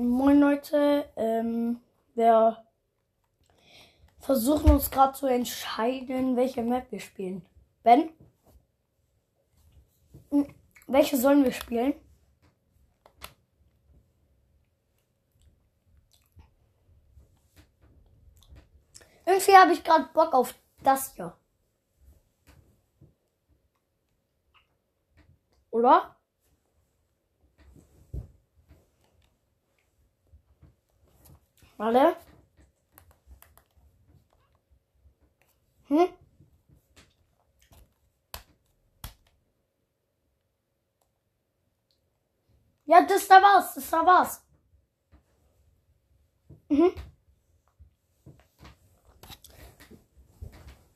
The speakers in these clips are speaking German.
Moin Leute, ähm, wir versuchen uns gerade zu entscheiden, welche Map wir spielen. Ben? Hm, Welche sollen wir spielen? Irgendwie habe ich gerade Bock auf das hier. Oder? Warte. Hm? Ja, das da war's. Das da war's. Mhm.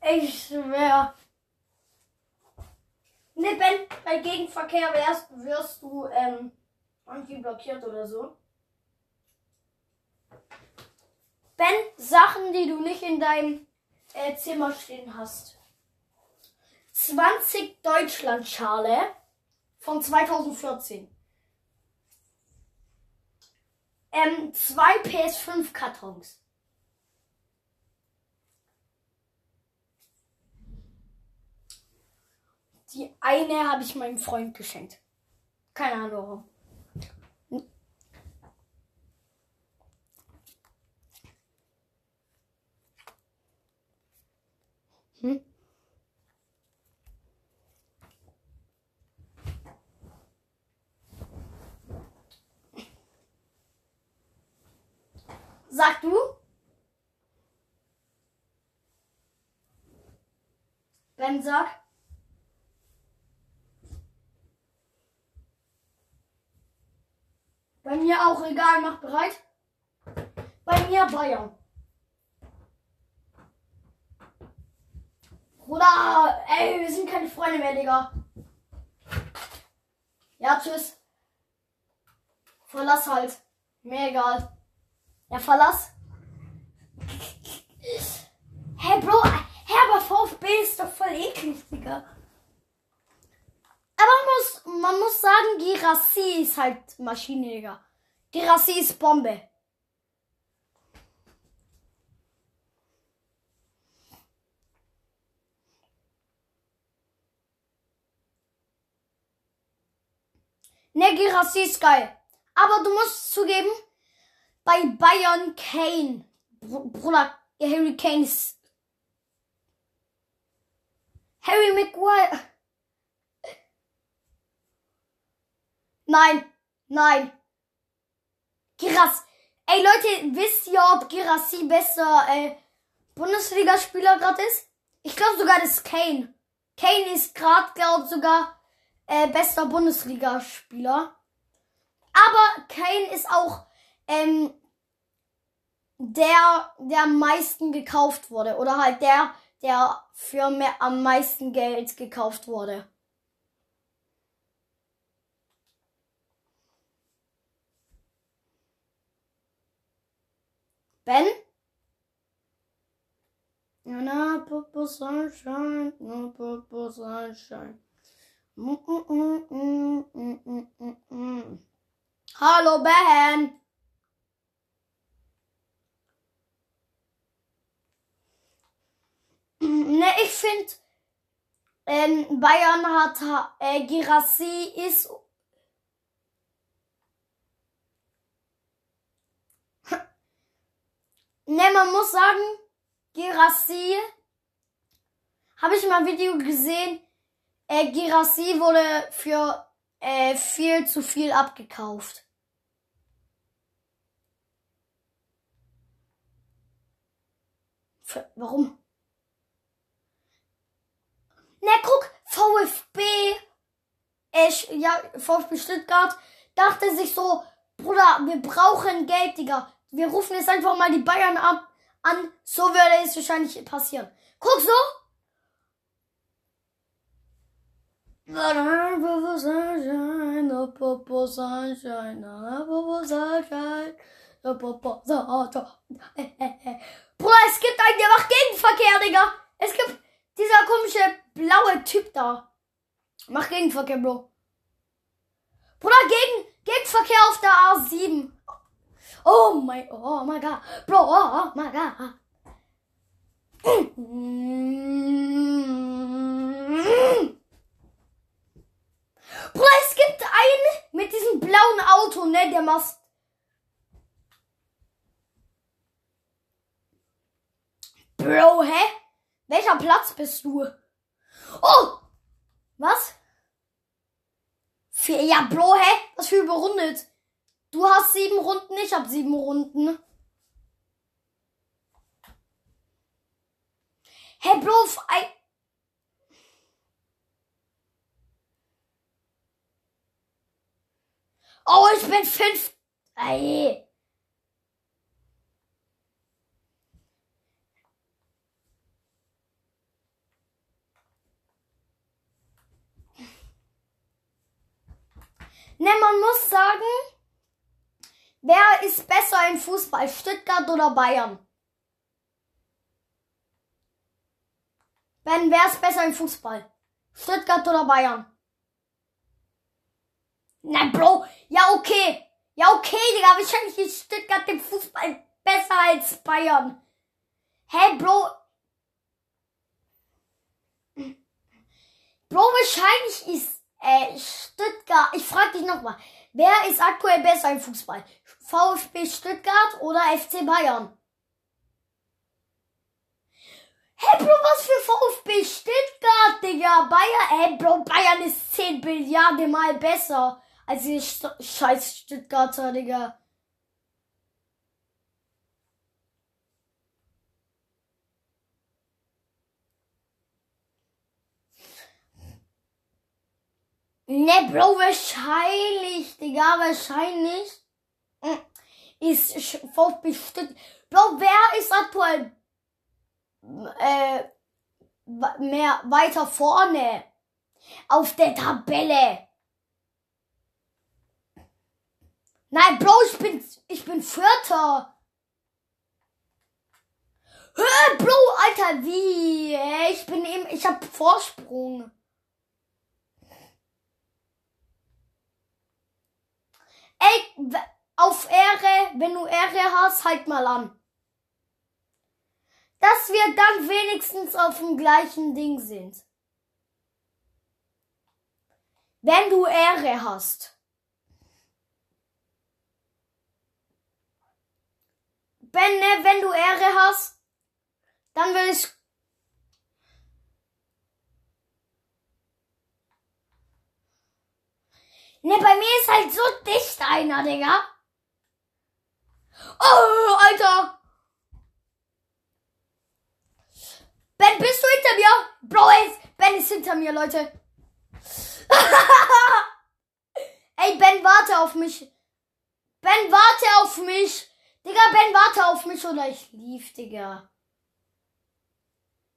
Ich schwör. Ne, bei Gegenverkehr wärst, wirst du ähm, irgendwie blockiert oder so. Ben, Sachen, die du nicht in deinem äh, Zimmer stehen hast. 20 Deutschlandschale von 2014. Ähm, zwei PS5 Kartons. Die eine habe ich meinem Freund geschenkt. Keine Ahnung warum. Sag du? Ben sag. Bei mir auch egal, mach bereit. Bei mir Bayern. Bruder, ey, wir sind keine Freunde mehr, Digga. Ja, tschüss. Verlass halt. Mir egal. Ja, verlass. Hey, Bro, hä, aber VfB ist doch voll eklig, Digga. Aber man muss, man muss sagen, Girassi ist halt Maschine, Digga. Girassi ist Bombe. Ne, Girassi ist geil. Aber du musst zugeben, bei Bayern Kane. Br Bruder, Harry Kane ist. Harry Maguire. Nein, nein. Giras. Ey Leute, wisst ihr, ob Girassi besser äh, Bundesligaspieler gerade ist? Ich glaube sogar, das ist Kane. Kane ist gerade, glaube sogar äh, bester Bundesligaspieler. Aber Kane ist auch ähm, der, der am meisten gekauft wurde. Oder halt der, der für mehr, am meisten Geld gekauft wurde. Ben? Na, Popo Sunshine, na, Popo Sunshine. Mm, mm, mm, mm, mm, mm. Hallo Ben! Ne, ich finde, ähm, Bayern hat, ha- äh, Girassi ist, ne, man muss sagen, Girassi, habe ich mal ein Video gesehen, äh, Girassi wurde für äh, viel zu viel abgekauft. Für, warum? Na guck, VfB, Sch- ja, VfB Stuttgart dachte sich so, Bruder, wir brauchen Geld, Digga. Wir rufen jetzt einfach mal die Bayern ab, an. So würde es wahrscheinlich passieren. Guck so. Bruder, es gibt einen, der macht Gegenverkehr, Digga. Es gibt dieser komische blaue Typ da. Mach Gegenverkehr, Bro. Bruder, gegen, Gegenverkehr auf der A7. Oh my, oh my god. Bro, oh my god. Bro, es gibt einen mit diesem blauen Auto, ne? Der macht. Bro, hä? Welcher Platz bist du? Oh! Was? Ja, Bro, hä? Was für überrundet? Du hast sieben Runden, ich hab sieben Runden. Hä, hey, Bro, ein. Oh, ich bin fünf. Ey. Ne, man muss sagen, wer ist besser im Fußball, Stuttgart oder Bayern? Ben, wer ist besser im Fußball? Stuttgart oder Bayern? Na, Bro, ja, okay. Ja, okay, Digga, wahrscheinlich ist Stuttgart im Fußball besser als Bayern. Hey, Bro? Bro, wahrscheinlich ist äh, Stuttgart. Ich frage dich nochmal. Wer ist aktuell besser im Fußball? VfB Stuttgart oder FC Bayern? Hey Bro, was für VfB Stuttgart, Digga? Bayern, hey Bro, Bayern ist 10 Milliarden mal besser als die St scheiß Stuttgarter, Digga. Ne, Bro, wahrscheinlich, Digga, wahrscheinlich hm, ist VfB Stuttgart. Bro, wer ist aktuell äh, mehr weiter vorne auf der Tabelle? Nein, Bro, ich bin ich bin Vierter. Hä, Bro, Alter, wie? Ich bin eben, ich hab Vorsprung. Ey, auf Ehre, wenn du Ehre hast, halt mal an. Dass wir dann wenigstens auf dem gleichen Ding sind. Wenn du Ehre hast. Ben, ne, wenn du Ehre hast, dann will ich Ne, bei mir ist halt so dicht einer, Digga. Oh, Alter. Ben, bist du hinter mir? Bro, Ben ist hinter mir, Leute. ey, Ben, warte auf mich. Ben, warte auf mich. Digga, Ben, warte auf mich oder ich lief, Digga.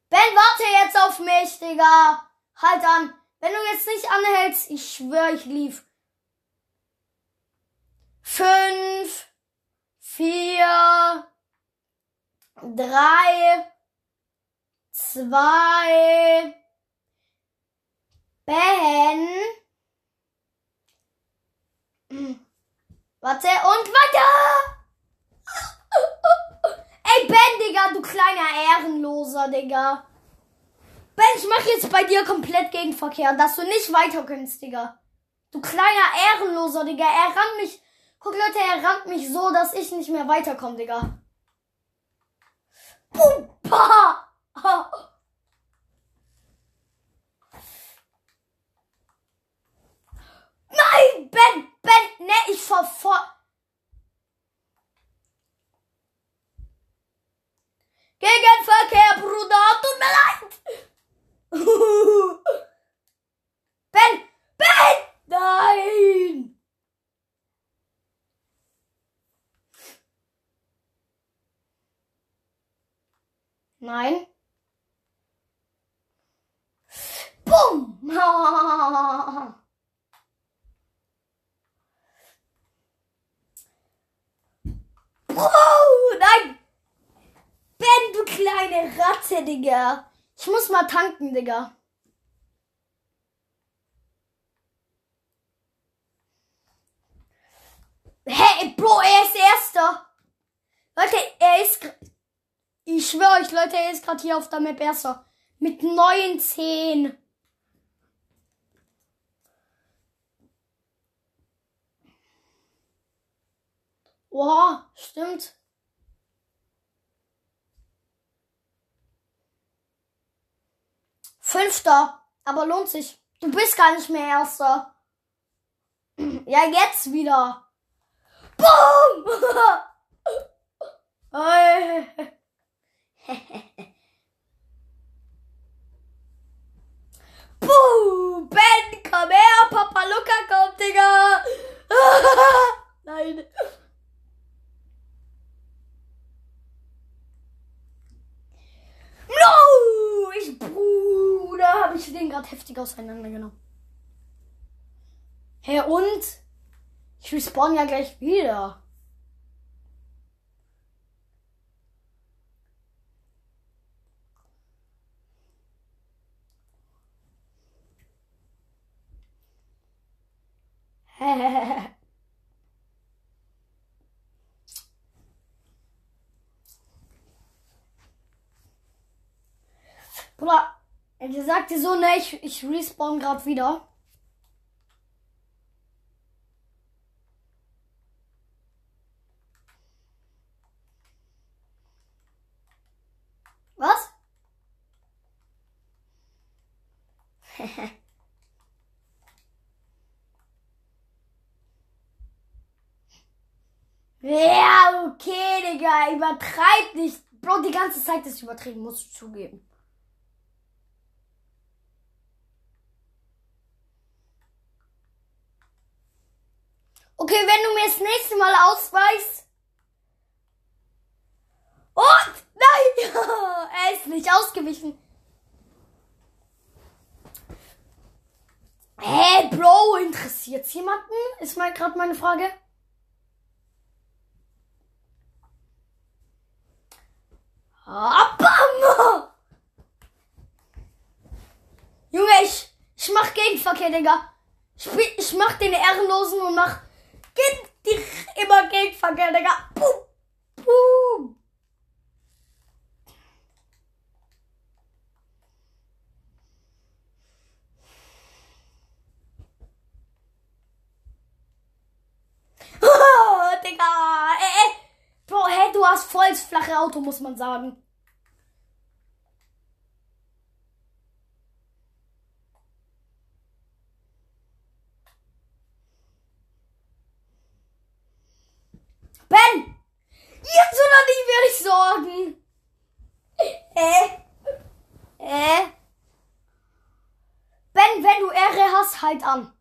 Ben, warte jetzt auf mich, Digga. Halt an. Wenn du jetzt nicht anhältst, ich schwör, ich lief fünf, vier, drei, zwei, Ben. Warte und weiter! Ey, Ben, Digga, du kleiner Ehrenloser, Digga. Ben, ich mach jetzt bei dir komplett Gegenverkehr, dass du nicht weiter Digga. Du kleiner Ehrenloser, Digga. Er rannt mich Guck, Leute, er rammt mich so, dass ich nicht mehr weiterkomme, Digga. Pumpa! Oh, nein! Ben, du kleine Ratte, Digga. Ich muss mal tanken, Digga. Hey, Bro, er ist Erster. Leute, er ist... Ich schwöre euch, Leute, er ist gerade hier auf der Map Erster. Mit 19. Oha, stimmt. Fünfter, aber lohnt sich. Du bist gar nicht mehr Erster. Ja, jetzt wieder. Boom! Buh! Ben, komm her! Papa Luca kommt, Digga! Nein. No! Ich, Bruder, habe ich den gerade heftig auseinandergenommen. Hä, und? Ich respawn ja gleich wieder. Bruder, er sagte so, ne, ich, ich respawn gerade wieder. Was? ja, okay, Digga, übertreib nicht. Bro, die ganze Zeit ist übertrieben, musst du zugeben. Okay, wenn du mir das nächste Mal ausweichst. Und nein! er ist nicht ausgewichen. Hey, Bro, interessiert's jemanden? Ist mal gerade meine Frage. Ah, bam! Junge, ich, ich mach Gegenverkehr, Digga. Ich, ich mach den Ehrenlosen und mach Geht die immer Gegenverkehr, Digga. Boom. Boom. Oh, Digga. Ey, ey. Bro, hey, du hast voll das flache Auto, muss man sagen. Ben! Jetzt oder nie werde ich sorgen. Äh. Äh. Ben, wenn du Ehre hast, halt an.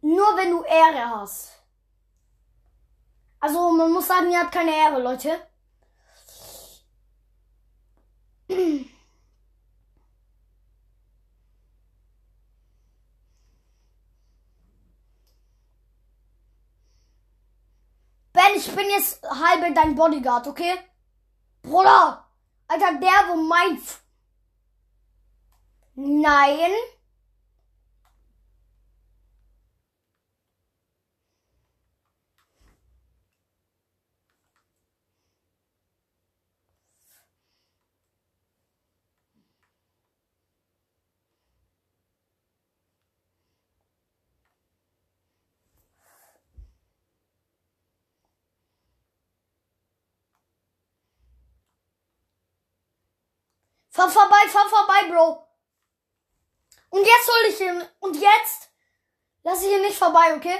Nur wenn du Ehre hast. Also, man muss sagen, ihr habt keine Ehre, Leute. Ben, ich bin jetzt halbe dein Bodyguard, okay? Bruder! Alter, der, wo mein... F Nein. Fahr vorbei, fahr vorbei, Bro. Und jetzt soll ich ihn. Und jetzt lass ich ihn nicht vorbei, okay?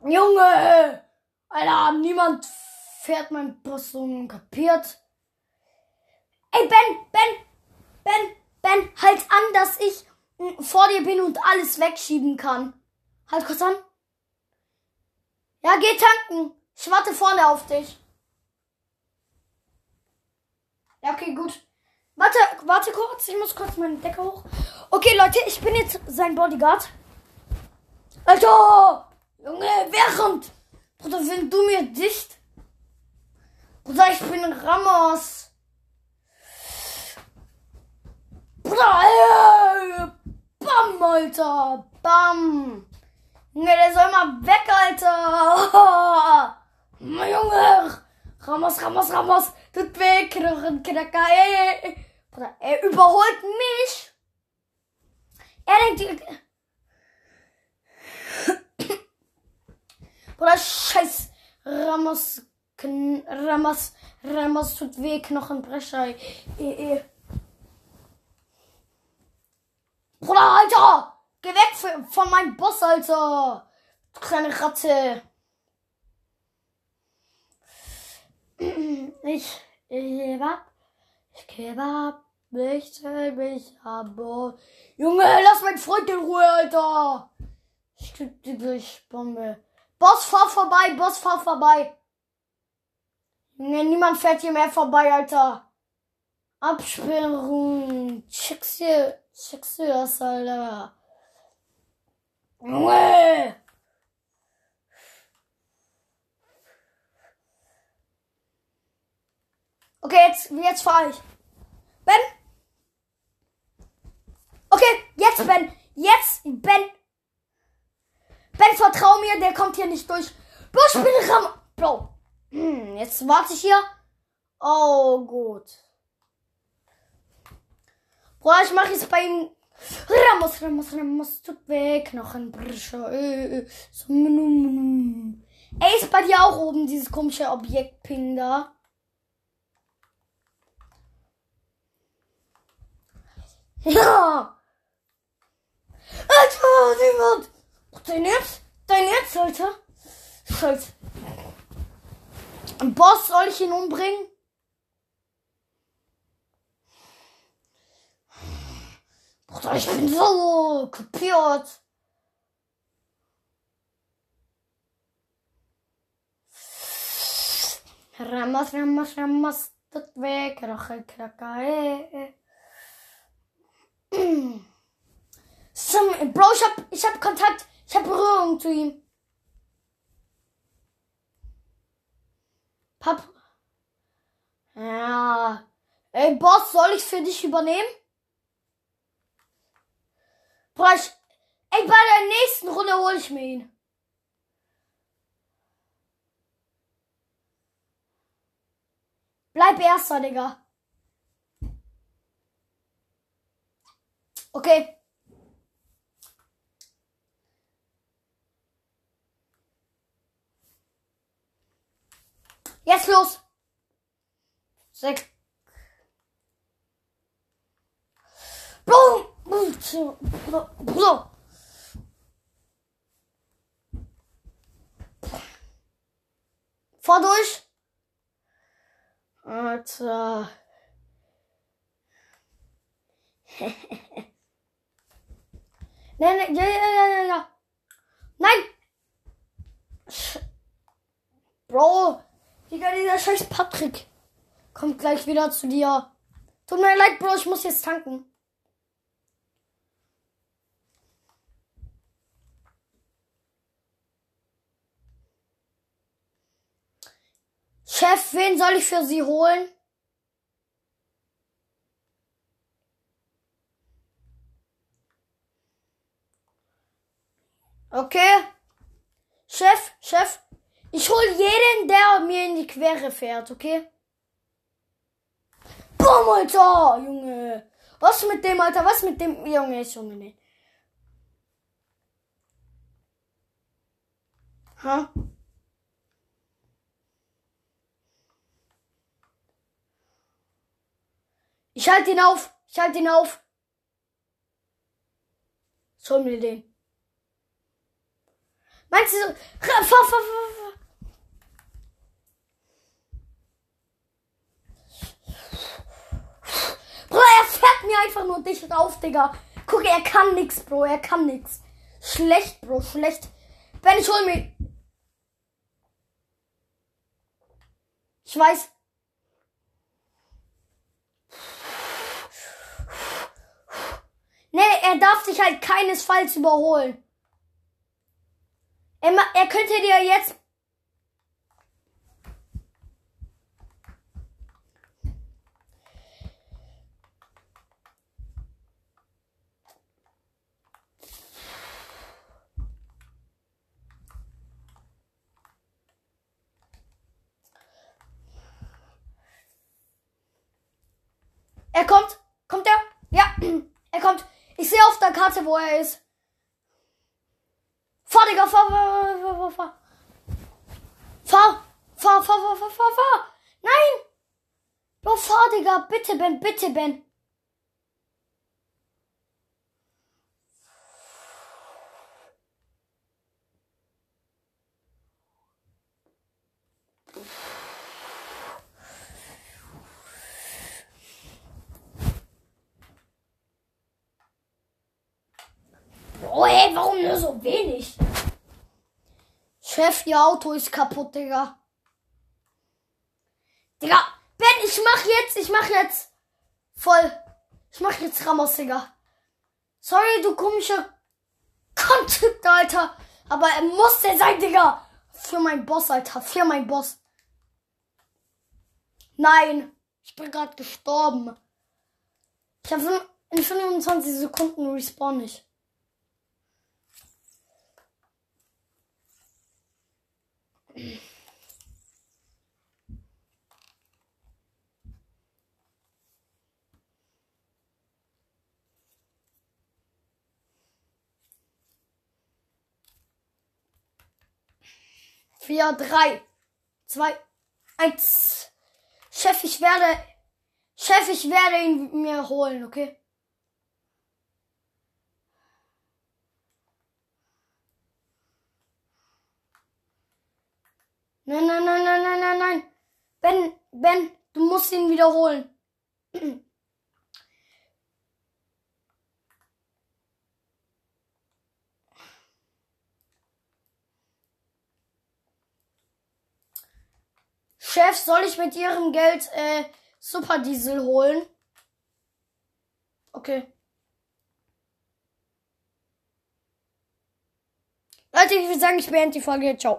Junge! Alter, niemand fährt mein Bus kapiert? Ey, Ben, Ben, Ben, Ben, halt an, dass ich vor dir bin und alles wegschieben kann. Halt kurz an. Ja, geh tanken. Ich warte vorne auf dich. Ja, okay, gut. Warte, warte kurz. Ich muss kurz meine Decke hoch. Okay, Leute, ich bin jetzt sein Bodyguard. Alter! Junge, während! Bruder, wenn du mir dicht. Bruder, ich bin Ramos. Bruder, ey, Bam, Alter. Bam. Ne, der soll mal weg, Alter. Oh, Junge. Ramos, Ramos, Ramos. Tut weh. Knochenknacker. Ey. Bruder, er überholt mich. Er denkt, Bruder, scheiß Ramos, Kn Ramos, Ramos tut weh, Knochenbrecher. Eh, eh. Bruder, Alter! Geh weg von meinem Boss, Alter! Du kleine Ratte. Ich, ich ab. Ich gebe ab. Ich mich abo. Junge, lass meinen Freund in Ruhe, Alter! Ich die Durchbombe. Boss, fahr vorbei, Boss, fahr vorbei. Nee, niemand fährt hier mehr vorbei, Alter. Absperrung. Checkst du, checkst du das, Alter? Okay, jetzt, jetzt fahr ich. Ben? Okay, jetzt Ben. Jetzt Ben. Ben, vertrau mir, der kommt hier nicht durch. Ich bin Ram. Bro. Hm, jetzt warte ich hier. Oh, gut. Bro, ich mache jetzt bei ihm. Ramos, Ramos, Ramos, tut weg. Noch ein Brischer. Äh, äh. Ey, ist bei dir auch oben dieses komische Objektping da? Ja! Alter, niemand! Dein Ernst? Dein Ernst, Alter? Scheiße. Boss, soll ich ihn umbringen? Bruder, ich bin so kapiert. Ramas, Ramas, Ramas, tut weg, Rachel, Krakae. Bro, ich hab, ich hab Kontakt ich habe Berührung zu ihm. Pap. Ja. Ey, Boss, soll ich für dich übernehmen? Boah, ich, ey, bei der nächsten Runde hole ich mir ihn. Bleib erster, Digga. Okay. Jetzt los! Sechs. Bro! Bro! Fahr durch! Alter. nein, nein, ja, ja, ja, ja, ja. Nein! Bro, Digga, dieser scheiß Patrick kommt gleich wieder zu dir. Tut mir leid, Bro, ich muss jetzt tanken. Chef, wen soll ich für Sie holen? Okay. Chef, Chef, ich hol jeden, der mir in die Quere fährt, okay? Boom, Alter, Junge. Was mit dem, Alter? Was mit dem, Junge, Junge, ne? Ha? Ich halte ihn auf. Ich halte ihn auf. Schau mir den. Meinst du so? Bro, er fährt mir einfach nur dicht auf, Digga. Guck, er kann nix, Bro. Er kann nix. Schlecht, Bro, schlecht. Ben, ich hol mir. Ich weiß. Nee, er darf dich halt keinesfalls überholen. Er, er könnte dir jetzt. Er kommt. Kommt er? Ja, er kommt. Karte, wo er ist. Fahr, Digga, fahr, fahr, fahr, fahr, fahr. Fahr, fahr, fahr, fahr, fahr, fahr. Nein! Bro, fahr, Digga. Bitte, Ben, bitte, Ben. Oh, ey, warum nur so wenig? Chef, ihr Auto ist kaputt, Digga. Digga, Ben, ich mach jetzt, ich mach jetzt voll. Ich mach jetzt Ramos, Digga. Sorry, du komischer Content, Alter. Aber er muss der sein, Digga. Für mein Boss, Alter. Für mein Boss. Nein. Ich bin gerade gestorben. Ich habe in 25 Sekunden respawn ich. Vier, drei, zwei, eins. Chef, ich werde, Chef, ich werde ihn mir holen, okay? Nein, nein, nein, nein, nein, nein, nein. Ben, Ben, du musst ihn wiederholen. Chef, soll ich mit Ihrem Geld äh, Superdiesel holen? Okay. Leute, ich würde sagen, ich beende die Folge. Ciao.